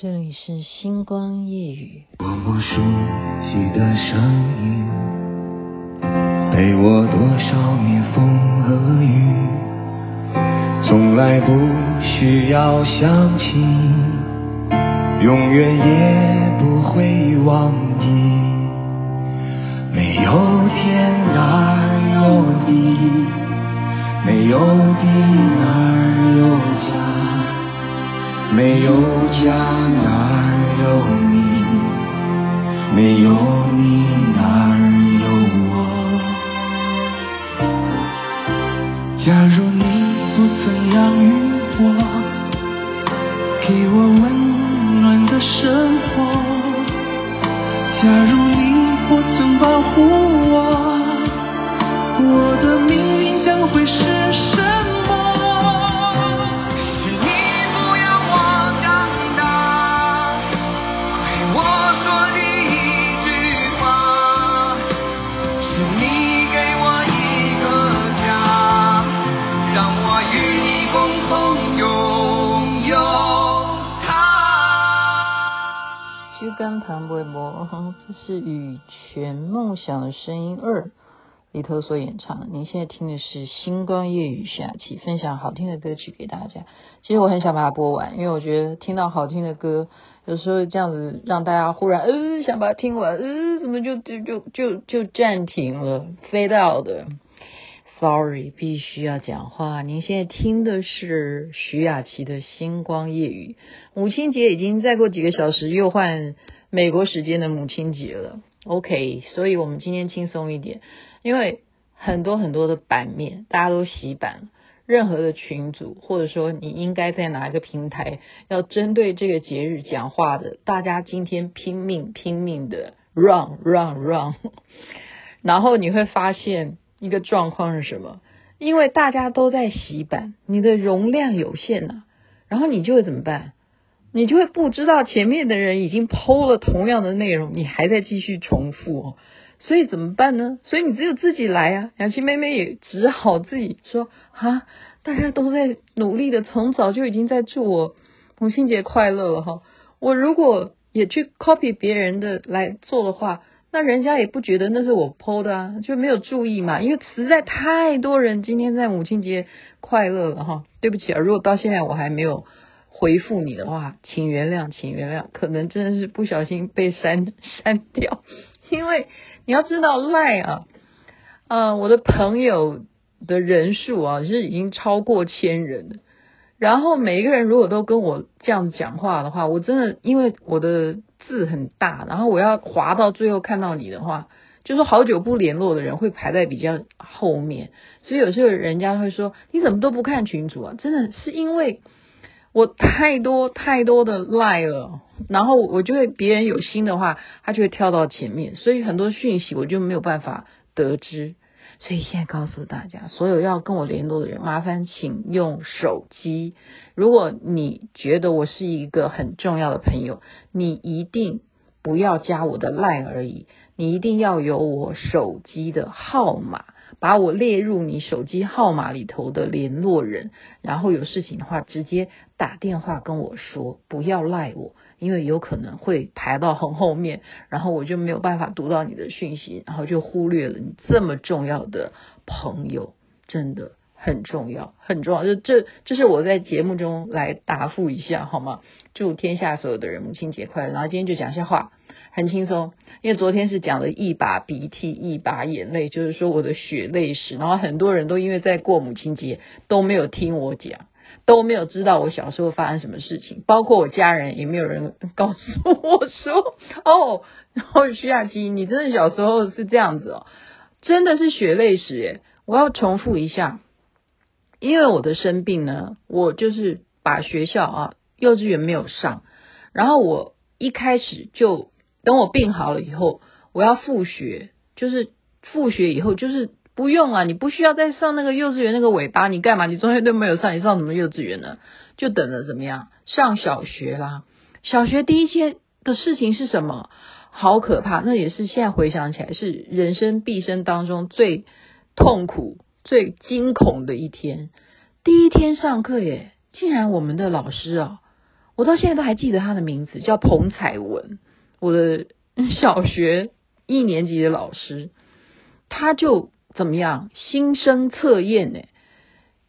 这里是星光夜雨。多么熟悉的声音，陪我多少年风和雨，从来不需要想起，永远也不会忘记。没有天哪有地，没有地哪有家。没有家哪有你？没有你哪有我？假如你不曾养育我，给我温暖的生活；假如刚谈微博，这是《羽泉梦想的声音二》里头所演唱的。您现在听的是《星光夜雨》下期分享好听的歌曲给大家。其实我很想把它播完，因为我觉得听到好听的歌，有时候这样子让大家忽然呃想把它听完，呃怎么就就就就就暂停了飞到的。Sorry，必须要讲话。您现在听的是徐雅琪的《星光夜语》。母亲节已经再过几个小时，又换美国时间的母亲节了。OK，所以我们今天轻松一点，因为很多很多的版面大家都洗版，任何的群组或者说你应该在哪一个平台要针对这个节日讲话的，大家今天拼命拼命的 run run run，然后你会发现。一个状况是什么？因为大家都在洗版，你的容量有限呐、然后你就会怎么办？你就会不知道前面的人已经 PO 了同样的内容，你还在继续重复哦，所以怎么办呢？所以你只有自己来啊！雅琪妹妹也只好自己说啊，大家都在努力的，从早就已经在祝我母亲节快乐了哈。我如果也去 copy 别人的来做的话。那人家也不觉得那是我 PO 的啊，就没有注意嘛。因为实在太多人今天在母亲节快乐了哈。对不起啊，如果到现在我还没有回复你的话，请原谅，请原谅，可能真的是不小心被删 删掉。因为你要知道赖啊，呃，我的朋友的人数啊是已经超过千人了。然后每一个人如果都跟我这样讲话的话，我真的因为我的。字很大，然后我要滑到最后看到你的话，就说好久不联络的人会排在比较后面，所以有时候人家会说你怎么都不看群主啊？真的是因为我太多太多的 line 了，然后我就会别人有心的话，他就会跳到前面，所以很多讯息我就没有办法得知。所以现在告诉大家，所有要跟我联络的人，麻烦请用手机。如果你觉得我是一个很重要的朋友，你一定不要加我的 line 而已，你一定要有我手机的号码，把我列入你手机号码里头的联络人，然后有事情的话直接打电话跟我说，不要赖我。因为有可能会排到很后面，然后我就没有办法读到你的讯息，然后就忽略了你这么重要的朋友，真的很重要，很重要。就这，这是我在节目中来答复一下，好吗？祝天下所有的人母亲节快乐。然后今天就讲一下话，很轻松，因为昨天是讲了一把鼻涕一把眼泪，就是说我的血泪史。然后很多人都因为在过母亲节都没有听我讲。都没有知道我小时候发生什么事情，包括我家人也没有人告诉我说 哦，然后徐雅琪，你真的小时候是这样子哦，真的是血泪史耶！我要重复一下，因为我的生病呢，我就是把学校啊幼稚园没有上，然后我一开始就等我病好了以后，我要复学，就是复学以后就是。不用啊，你不需要再上那个幼稚园那个尾巴，你干嘛？你中学都没有上，你上什么幼稚园呢？就等着怎么样？上小学啦。小学第一天的事情是什么？好可怕！那也是现在回想起来是人生毕生当中最痛苦、最惊恐的一天。第一天上课耶，竟然我们的老师啊，我到现在都还记得他的名字，叫彭彩文，我的小学一年级的老师。他就怎么样？新生测验呢？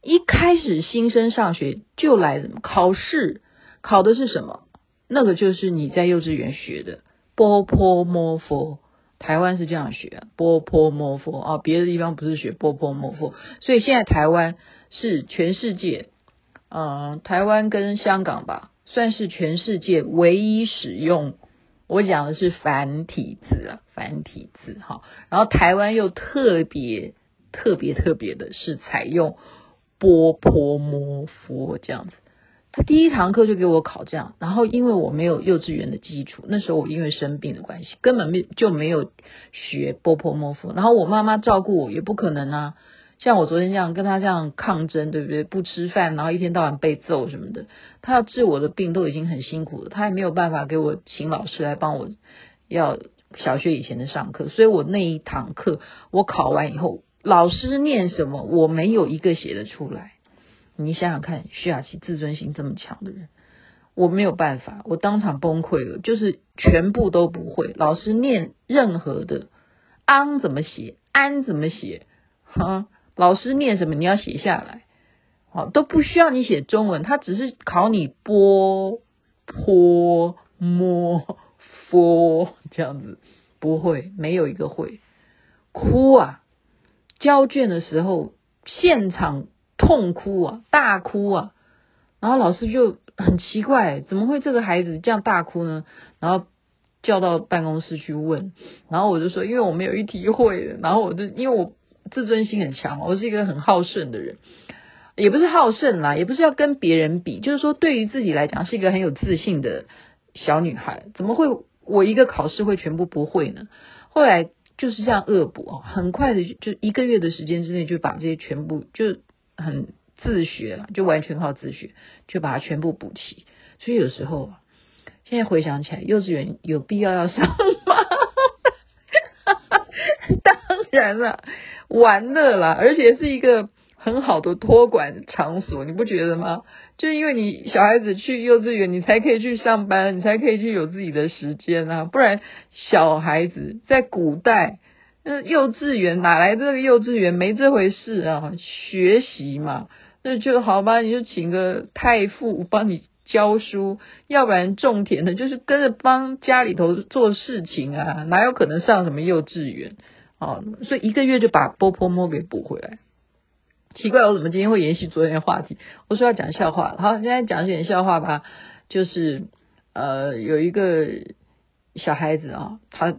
一开始新生上学就来考试？考的是什么？那个就是你在幼稚园学的波泼摩佛。台湾是这样学波泼摩佛啊，别的地方不是学波泼摩佛。所以现在台湾是全世界，呃，台湾跟香港吧，算是全世界唯一使用。我讲的是繁体字啊，繁体字哈。然后台湾又特别特别特别的是采用波泼摩佛这样子。他第一堂课就给我考这样，然后因为我没有幼稚园的基础，那时候我因为生病的关系，根本没就没有学波泼摩佛。然后我妈妈照顾我也不可能啊。像我昨天这样跟他这样抗争，对不对？不吃饭，然后一天到晚被揍什么的。他要治我的病都已经很辛苦了，他也没有办法给我请老师来帮我要小学以前的上课。所以我那一堂课我考完以后，老师念什么我没有一个写得出来。你想想看，徐雅琪自尊心这么强的人，我没有办法，我当场崩溃了，就是全部都不会。老师念任何的昂怎么写，安怎么写，哈。老师念什么，你要写下来，好，都不需要你写中文，他只是考你波泼摸佛这样子，不会，没有一个会，哭啊，交卷的时候现场痛哭啊，大哭啊，然后老师就很奇怪，怎么会这个孩子这样大哭呢？然后叫到办公室去问，然后我就说，因为我没有一题会，然后我就因为我。自尊心很强，我是一个很好胜的人，也不是好胜啦，也不是要跟别人比，就是说对于自己来讲是一个很有自信的小女孩，怎么会我一个考试会全部不会呢？后来就是这样恶补，很快的就一个月的时间之内就把这些全部就很自学了，就完全靠自学就把它全部补齐。所以有时候现在回想起来，幼稚园有必要要上吗？当然了。玩乐啦，而且是一个很好的托管场所，你不觉得吗？就因为你小孩子去幼稚园，你才可以去上班，你才可以去有自己的时间啊。不然小孩子在古代，那幼稚园哪来这个幼稚园？没这回事啊，学习嘛，那就好吧，你就请个太傅帮你教书，要不然种田的，就是跟着帮家里头做事情啊，哪有可能上什么幼稚园？哦，所以一个月就把波泼摩给补回来。奇怪，我怎么今天会延续昨天的话题？我说要讲笑话，好，现在讲一点笑话吧。就是呃，有一个小孩子啊，他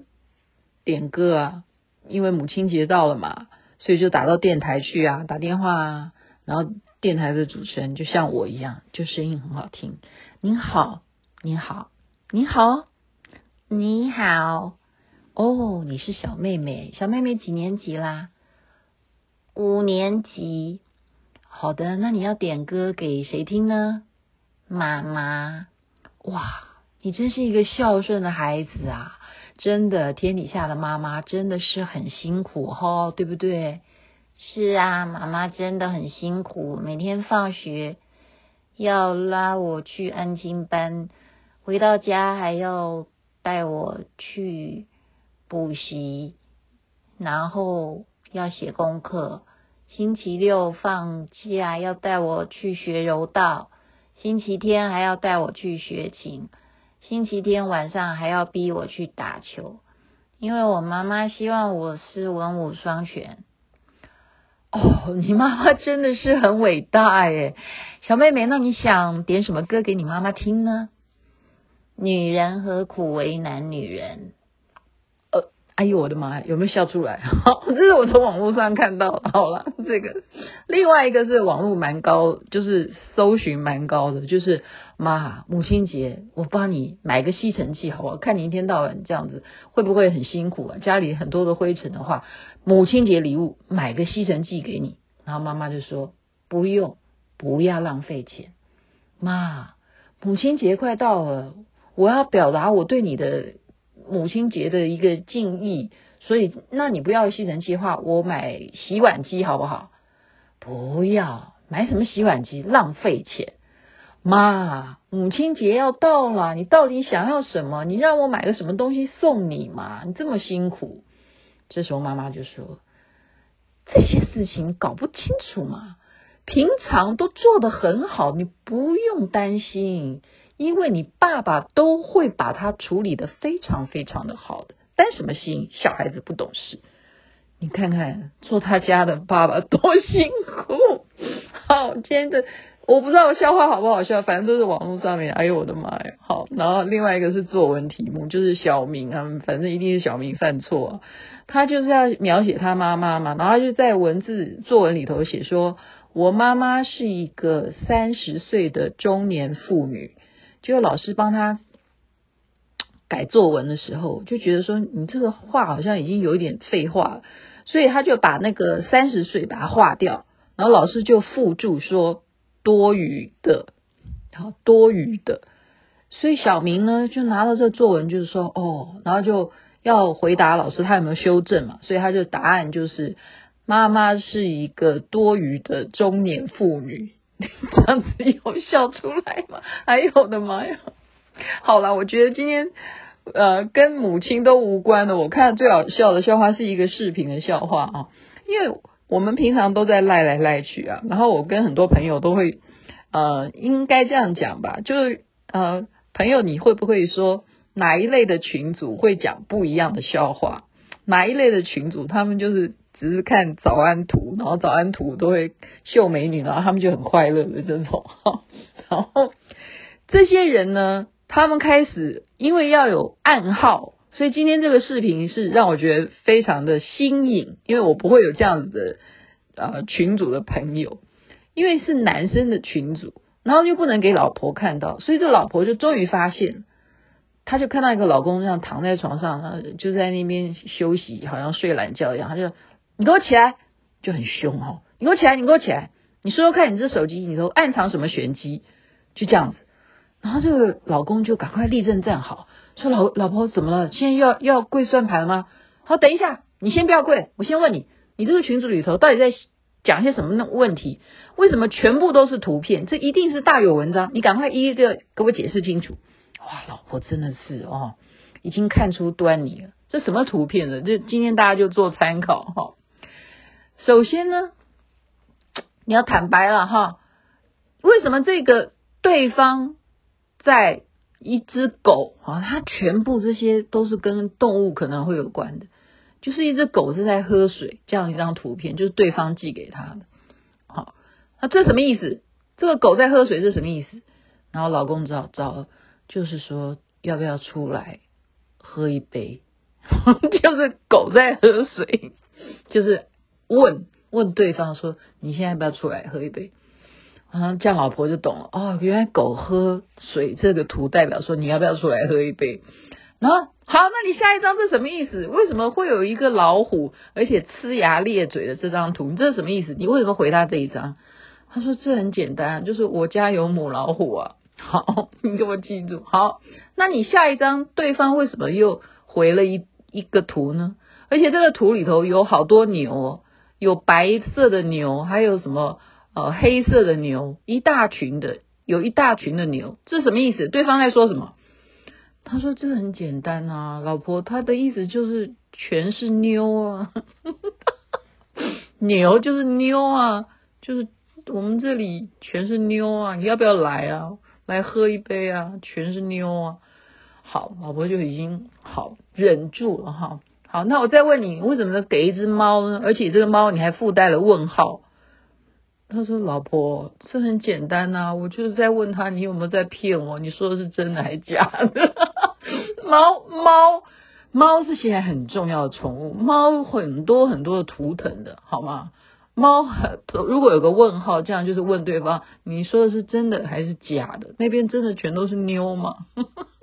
点歌啊，因为母亲节到了嘛，所以就打到电台去啊，打电话啊。然后电台的主持人就像我一样，就声音很好听。您好，您好，你好，你好。哦，你是小妹妹，小妹妹几年级啦？五年级。好的，那你要点歌给谁听呢？妈妈。哇，你真是一个孝顺的孩子啊！真的，天底下的妈妈真的是很辛苦哦，对不对？是啊，妈妈真的很辛苦，每天放学要拉我去安亲班，回到家还要带我去。补习，然后要写功课。星期六放假要带我去学柔道，星期天还要带我去学琴，星期天晚上还要逼我去打球，因为我妈妈希望我是文武双全。哦，你妈妈真的是很伟大耶，小妹妹，那你想点什么歌给你妈妈听呢？女人何苦为难女人？哎呦我的妈呀，有没有笑出来？好，这是我从网络上看到。好了，这个另外一个是网络蛮高，就是搜寻蛮高的，就是妈，母亲节我帮你买个吸尘器，好不好？看你一天到晚这样子，会不会很辛苦啊？家里很多的灰尘的话，母亲节礼物买个吸尘器给你。然后妈妈就说不用，不要浪费钱。妈，母亲节快到了，我要表达我对你的。母亲节的一个敬意，所以那你不要吸尘器的话，我买洗碗机好不好？不要买什么洗碗机，浪费钱。妈，母亲节要到了，你到底想要什么？你让我买个什么东西送你嘛？你这么辛苦。这时候妈妈就说：“这些事情搞不清楚嘛，平常都做得很好，你不用担心，因为你爸爸都会把他处理得非常非常的好的。担什么心？小孩子不懂事。你看看做他家的爸爸多辛苦。好，今天的。”我不知道笑话好不好笑，反正都是网络上面。哎呦我的妈呀！好，然后另外一个是作文题目，就是小明啊，反正一定是小明犯错。他就是要描写他妈妈嘛，然后他就在文字作文里头写说：“我妈妈是一个三十岁的中年妇女。”结果老师帮他改作文的时候，就觉得说你这个话好像已经有一点废话了，所以他就把那个三十岁把它划掉，然后老师就附注说。多余的，然后多余的，所以小明呢就拿到这个作文，就是说哦，然后就要回答老师他有没有修正嘛，所以他就答案就是妈妈是一个多余的中年妇女，这样子有笑出来吗？哎呦我的妈呀！好了，我觉得今天呃跟母亲都无关的，我看最好笑的笑话是一个视频的笑话啊，因为。我们平常都在赖来赖去啊，然后我跟很多朋友都会，呃，应该这样讲吧，就是呃，朋友你会不会说哪一类的群组会讲不一样的笑话？哪一类的群组他们就是只是看早安图，然后早安图都会秀美女，然后他们就很快乐的这种。然后这些人呢，他们开始因为要有暗号。所以今天这个视频是让我觉得非常的新颖，因为我不会有这样子的呃群组的朋友，因为是男生的群组，然后又不能给老婆看到，所以这老婆就终于发现，她就看到一个老公这样躺在床上，然后就在那边休息，好像睡懒觉一样，她就你给我起来，就很凶哦，你给我起来，你给我起来，你说说看你这手机里头暗藏什么玄机，就这样子，然后这个老公就赶快立正站好。说老老婆怎么了？现在又要又要跪算盘了吗？好，等一下，你先不要跪，我先问你，你这个群组里头到底在讲些什么问题？为什么全部都是图片？这一定是大有文章，你赶快一个给我解释清楚。哇，老婆真的是哦，已经看出端倪了。这什么图片呢？这今天大家就做参考哈。首先呢，你要坦白了哈，为什么这个对方在？一只狗啊，它全部这些都是跟动物可能会有关的，就是一只狗是在喝水，这样一张图片就是对方寄给他的。好，那这什么意思？这个狗在喝水是什么意思？然后老公找找，就是说要不要出来喝一杯？就是狗在喝水，就是问问对方说，你现在要不要出来喝一杯？啊，这样老婆就懂了哦，原来狗喝水这个图代表说你要不要出来喝一杯？然后好，那你下一张是什么意思？为什么会有一个老虎，而且呲牙咧嘴的这张图？你这是什么意思？你为什么回他这一张？他说这很简单，就是我家有母老虎啊。好，你给我记住。好，那你下一张对方为什么又回了一一个图呢？而且这个图里头有好多牛，有白色的牛，还有什么？呃，黑色的牛，一大群的，有一大群的牛，这什么意思？对方在说什么？他说这很简单啊，老婆，他的意思就是全是妞啊，牛就是妞啊，就是我们这里全是妞啊，你要不要来啊？来喝一杯啊，全是妞啊。好，老婆就已经好忍住了哈。好，那我再问你，为什么给一只猫呢？而且这个猫你还附带了问号？他说：“老婆，这很简单呐、我就是在问他，你有没有在骗我？你说的是真的还是假的？猫猫猫是现在很重要的宠物，猫很多很多的图腾的，好吗？猫如果有个问号，这样就是问对方，你说的是真的还是假的？那边真的全都是妞吗？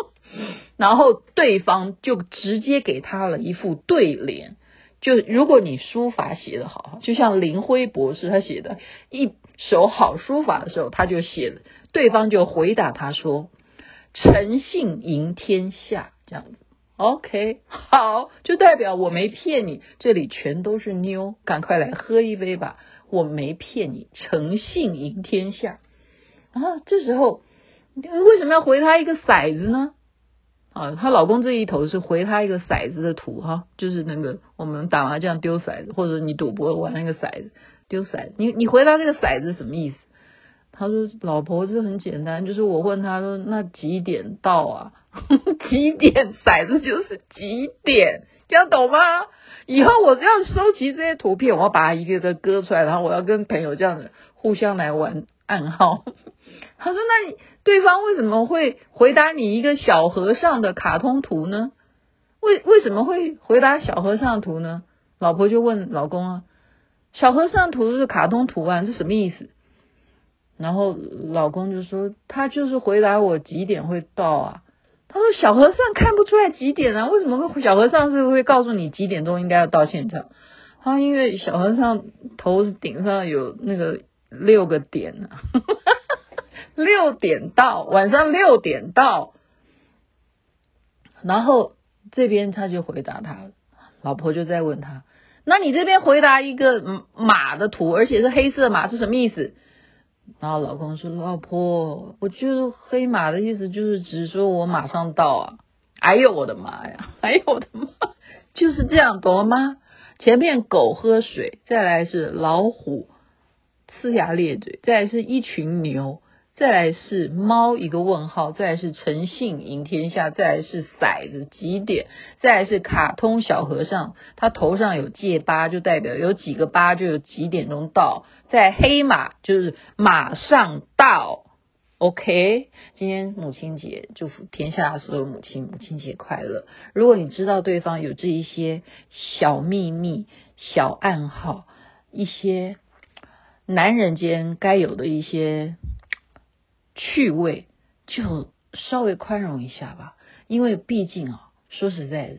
然后对方就直接给他了一副对联。”就如果你书法写得好，就像林辉博士他写的一手好书法的时候，他就写了，对方就回答他说：“诚信赢天下。”这样子，OK，好，就代表我没骗你，这里全都是妞，赶快来喝一杯吧，我没骗你，诚信赢天下。然后这时候为什么要回他一个骰子呢？啊，她老公这一头是回她一个骰子的图哈，就是那个我们打麻将丢骰子，或者你赌博玩那个骰子丢骰子，你你回答这个骰子什么意思？他说老婆这很简单，就是我问他说那几点到啊？几点骰子就是几点，这样懂吗？以后我要收集这些图片，我要把它一个个割出来，然后我要跟朋友这样子互相来玩暗号。他说那你。对方为什么会回答你一个小和尚的卡通图呢？为为什么会回答小和尚图呢？老婆就问老公啊，小和尚图是卡通图案，这什么意思？然后老公就说，他就是回答我几点会到啊。他说小和尚看不出来几点啊，为什么小和尚是会告诉你几点钟应该要到现场？他说因为小和尚头顶上有那个六个点啊。六点到，晚上六点到，然后这边他就回答他，老婆就在问他，那你这边回答一个马的图，而且是黑色马是什么意思？然后老公说，老婆，我就黑马的意思就是指说我马上到啊，哎呦我的妈呀，哎呦我的妈，就是这样，懂了吗？前面狗喝水，再来是老虎呲牙咧嘴，再来是一群牛。再来是猫一个问号，再来是诚信赢天下，再来是骰子几点，再来是卡通小和尚，他头上有戒疤，就代表有几个疤就有几点钟到。在黑马就是马上到。OK，今天母亲节，祝福天下所有母亲母亲节快乐。如果你知道对方有这一些小秘密、小暗号，一些男人间该有的一些。趣味就稍微宽容一下吧，因为毕竟啊，说实在的，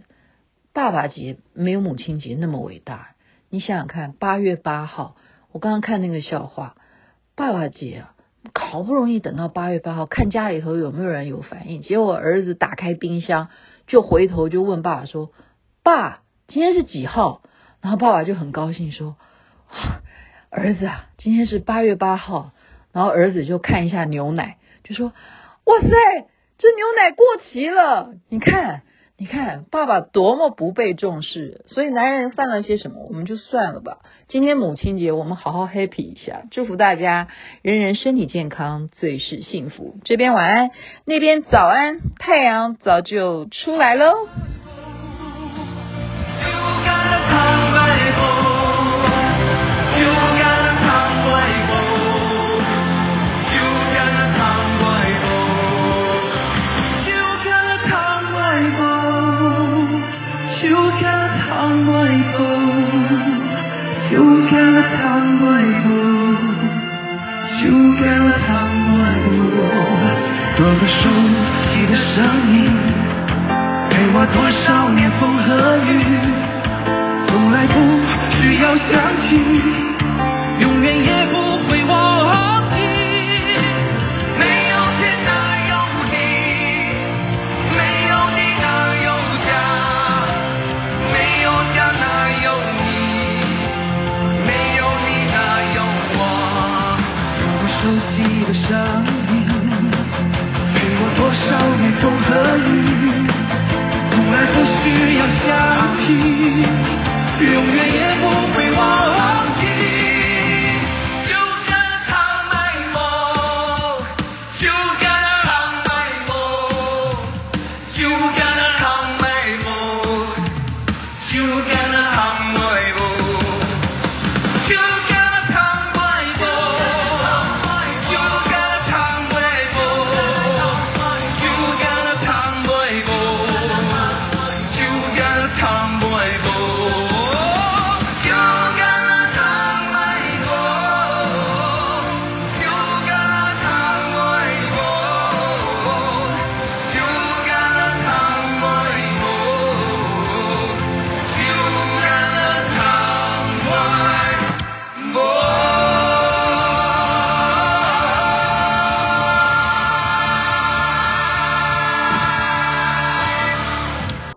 爸爸节没有母亲节那么伟大。你想想看，八月八号，我刚刚看那个笑话，爸爸节啊，好不容易等到八月八号，看家里头有没有人有反应，结果儿子打开冰箱，就回头就问爸爸说：“爸，今天是几号？”然后爸爸就很高兴说：“ 儿子啊，今天是八月八号。”然后儿子就看一下牛奶，就说：“哇塞，这牛奶过期了！你看，你看，爸爸多么不被重视。所以男人犯了些什么，我们就算了吧。今天母亲节，我们好好 happy 一下，祝福大家人人身体健康，最是幸福。这边晚安，那边早安，太阳早就出来喽。”